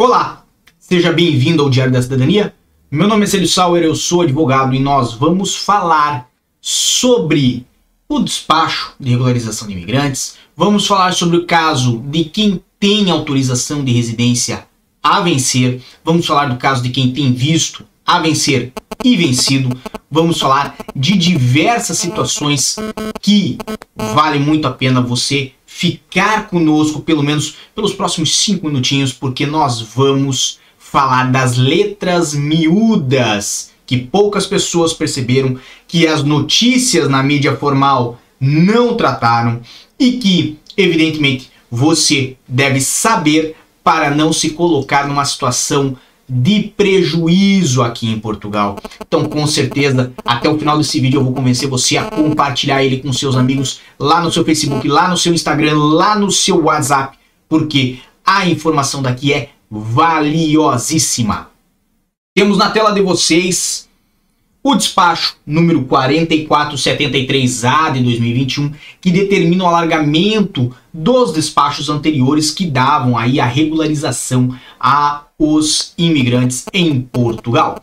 Olá, seja bem-vindo ao Diário da Cidadania. Meu nome é Celio Sauer, eu sou advogado e nós vamos falar sobre o despacho de regularização de imigrantes. Vamos falar sobre o caso de quem tem autorização de residência a vencer. Vamos falar do caso de quem tem visto a vencer e vencido. Vamos falar de diversas situações que vale muito a pena você ficar conosco, pelo menos pelos próximos cinco minutinhos, porque nós vamos falar das letras miúdas que poucas pessoas perceberam, que as notícias na mídia formal não trataram e que, evidentemente, você deve saber para não se colocar numa situação de prejuízo aqui em Portugal. Então, com certeza, até o final desse vídeo eu vou convencer você a compartilhar ele com seus amigos lá no seu Facebook, lá no seu Instagram, lá no seu WhatsApp, porque a informação daqui é valiosíssima. Temos na tela de vocês o despacho número 4473A de 2021, que determina o alargamento dos despachos anteriores que davam aí a regularização a os imigrantes em Portugal.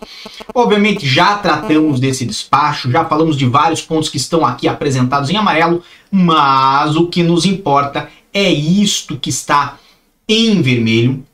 Obviamente já tratamos desse despacho, já falamos de vários pontos que estão aqui apresentados em amarelo, mas o que nos importa é isto que está em vermelho,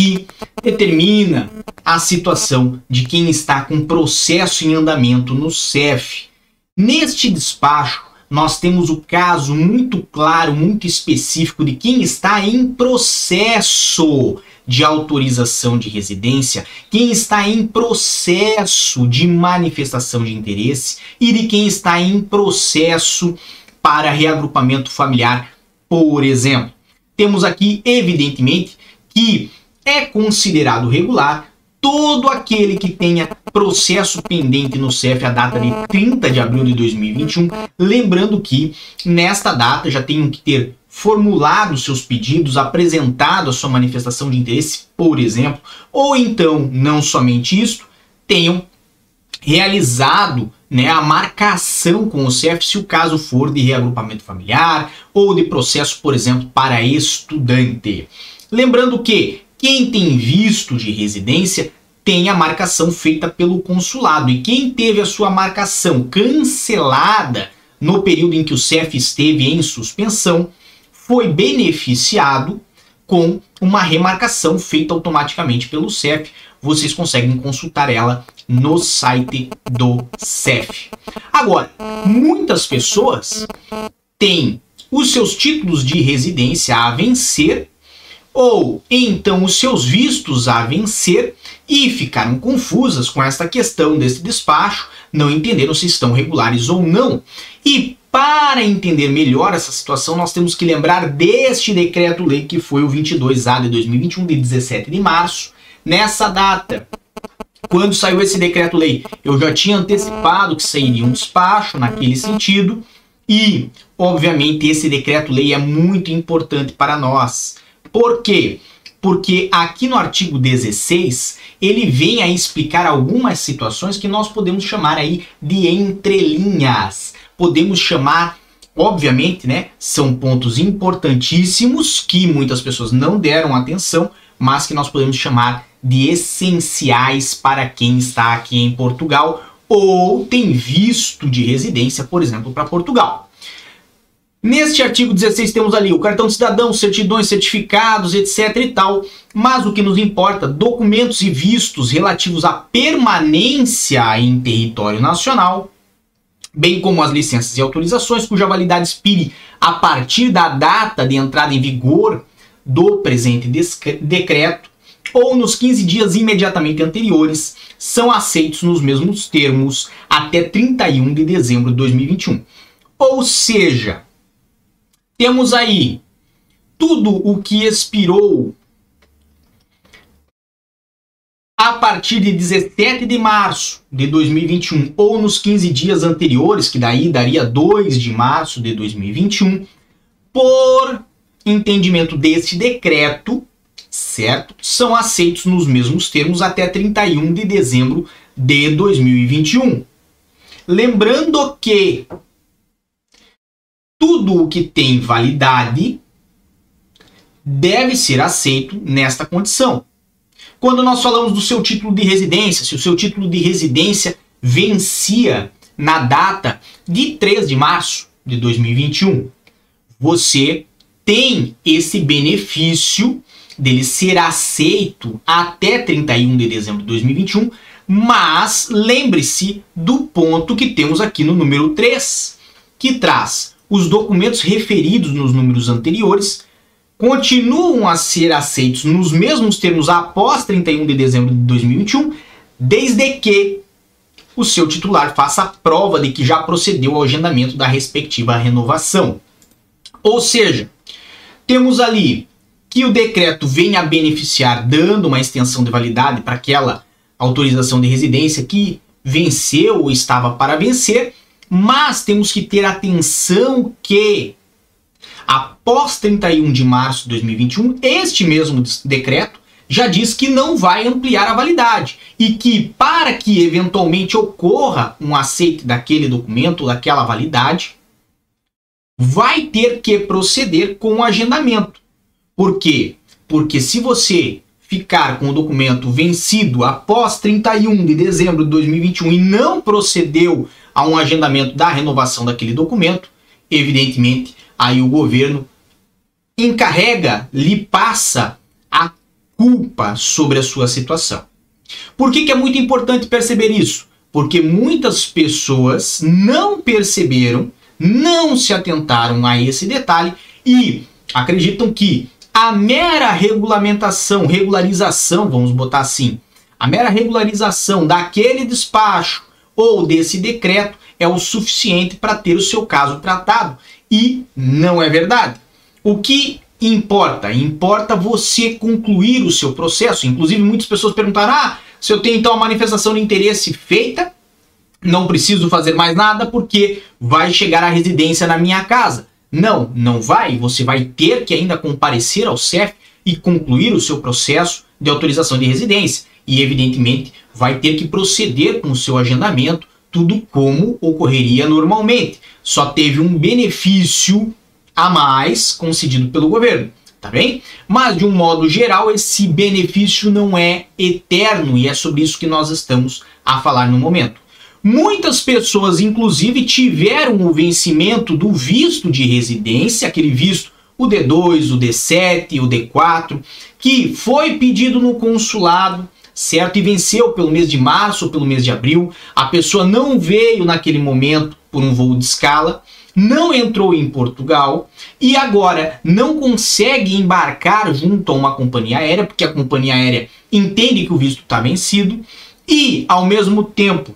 que determina a situação de quem está com processo em andamento no CEF. Neste despacho, nós temos o caso muito claro, muito específico de quem está em processo de autorização de residência, quem está em processo de manifestação de interesse e de quem está em processo para reagrupamento familiar, por exemplo. Temos aqui, evidentemente, que é considerado regular todo aquele que tenha processo pendente no CEF a data de 30 de abril de 2021, lembrando que nesta data já tenham que ter formulado seus pedidos, apresentado a sua manifestação de interesse, por exemplo, ou então, não somente isso, tenham realizado né, a marcação com o CEF se o caso for de reagrupamento familiar ou de processo, por exemplo, para estudante. Lembrando que quem tem visto de residência tem a marcação feita pelo consulado e quem teve a sua marcação cancelada no período em que o CEF esteve em suspensão foi beneficiado com uma remarcação feita automaticamente pelo CEF. Vocês conseguem consultar ela no site do CEF. Agora, muitas pessoas têm os seus títulos de residência a vencer ou então os seus vistos a vencer e ficaram confusas com esta questão desse despacho, não entenderam se estão regulares ou não. E para entender melhor essa situação, nós temos que lembrar deste decreto-lei que foi o 22A de 2021, de 17 de março. Nessa data, quando saiu esse decreto-lei, eu já tinha antecipado que sairia um despacho naquele sentido, e, obviamente, esse decreto-lei é muito importante para nós. Por quê? Porque aqui no artigo 16 ele vem a explicar algumas situações que nós podemos chamar aí de entrelinhas. Podemos chamar, obviamente, né? São pontos importantíssimos que muitas pessoas não deram atenção, mas que nós podemos chamar de essenciais para quem está aqui em Portugal ou tem visto de residência, por exemplo, para Portugal. Neste artigo 16 temos ali o cartão de cidadão, certidões, certificados, etc e tal. Mas o que nos importa, documentos e vistos relativos à permanência em território nacional, bem como as licenças e autorizações cuja validade expire a partir da data de entrada em vigor do presente decreto ou nos 15 dias imediatamente anteriores, são aceitos nos mesmos termos até 31 de dezembro de 2021. Ou seja, temos aí tudo o que expirou a partir de 17 de março de 2021 ou nos 15 dias anteriores, que daí daria 2 de março de 2021, por entendimento desse decreto, certo? São aceitos nos mesmos termos até 31 de dezembro de 2021. Lembrando que tudo o que tem validade deve ser aceito nesta condição. quando nós falamos do seu título de residência, se o seu título de residência vencia na data de 3 de março de 2021, você tem esse benefício dele ser aceito até 31 de dezembro de 2021, mas lembre-se do ponto que temos aqui no número 3, que traz os documentos referidos nos números anteriores continuam a ser aceitos nos mesmos termos após 31 de dezembro de 2021, desde que o seu titular faça prova de que já procedeu ao agendamento da respectiva renovação. Ou seja, temos ali que o decreto venha a beneficiar dando uma extensão de validade para aquela autorização de residência que venceu ou estava para vencer, mas temos que ter atenção que após 31 de março de 2021, este mesmo decreto já diz que não vai ampliar a validade e que para que eventualmente ocorra um aceite daquele documento, daquela validade, vai ter que proceder com o agendamento. Por quê? Porque se você ficar com o documento vencido após 31 de dezembro de 2021 e não procedeu a um agendamento da renovação daquele documento, evidentemente aí o governo encarrega, lhe passa a culpa sobre a sua situação. Por que, que é muito importante perceber isso? Porque muitas pessoas não perceberam, não se atentaram a esse detalhe e acreditam que a mera regulamentação, regularização, vamos botar assim, a mera regularização daquele despacho ou desse decreto é o suficiente para ter o seu caso tratado e não é verdade. O que importa? Importa você concluir o seu processo. Inclusive, muitas pessoas perguntaram: ah, se eu tenho então a manifestação de interesse feita, não preciso fazer mais nada porque vai chegar a residência na minha casa. Não, não vai. Você vai ter que ainda comparecer ao CEF e concluir o seu processo de autorização de residência. E, evidentemente, vai ter que proceder com o seu agendamento, tudo como ocorreria normalmente só teve um benefício a mais concedido pelo governo, tá bem? Mas de um modo geral, esse benefício não é eterno e é sobre isso que nós estamos a falar no momento. Muitas pessoas, inclusive, tiveram o vencimento do visto de residência, aquele visto, o D2, o D7, o D4, que foi pedido no consulado, certo? E venceu pelo mês de março ou pelo mês de abril. A pessoa não veio naquele momento por um voo de escala, não entrou em Portugal e agora não consegue embarcar junto a uma companhia aérea, porque a companhia aérea entende que o visto está vencido e, ao mesmo tempo,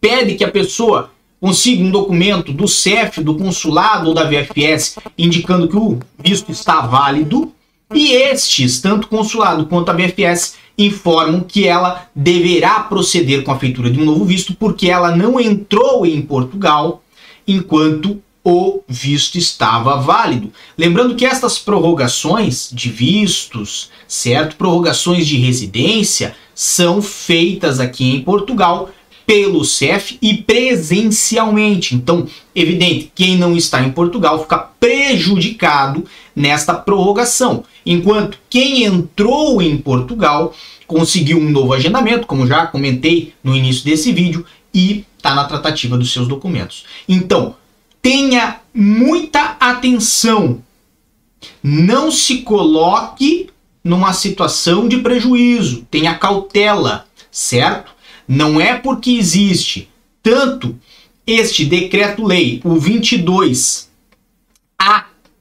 pede que a pessoa consiga um documento do CEF, do consulado ou da VFS indicando que o visto está válido e estes, tanto o consulado quanto a VFS, informam que ela deverá proceder com a feitura de um novo visto porque ela não entrou em Portugal enquanto o visto estava válido. Lembrando que estas prorrogações de vistos, certo? Prorrogações de residência são feitas aqui em Portugal pelo CEF e presencialmente. Então, evidente, quem não está em Portugal fica prejudicado nesta prorrogação, enquanto quem entrou em Portugal conseguiu um novo agendamento, como já comentei no início desse vídeo, e está na tratativa dos seus documentos. Então, tenha muita atenção. Não se coloque numa situação de prejuízo. Tenha cautela, certo? Não é porque existe tanto este decreto-lei, o 22A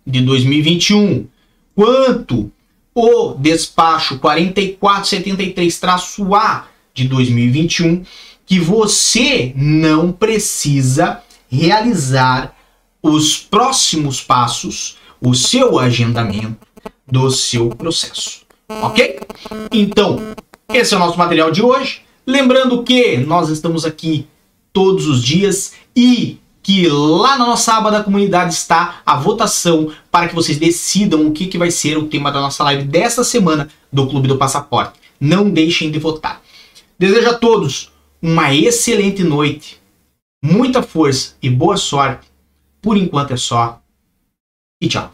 de 2021, quanto o despacho 4473-A de 2021, que você não precisa realizar os próximos passos, o seu agendamento do seu processo. Ok? Então, esse é o nosso material de hoje. Lembrando que nós estamos aqui todos os dias e que lá na nossa aba da comunidade está a votação para que vocês decidam o que, que vai ser o tema da nossa live desta semana do Clube do Passaporte. Não deixem de votar. Desejo a todos uma excelente noite, muita força e boa sorte. Por enquanto é só. E tchau.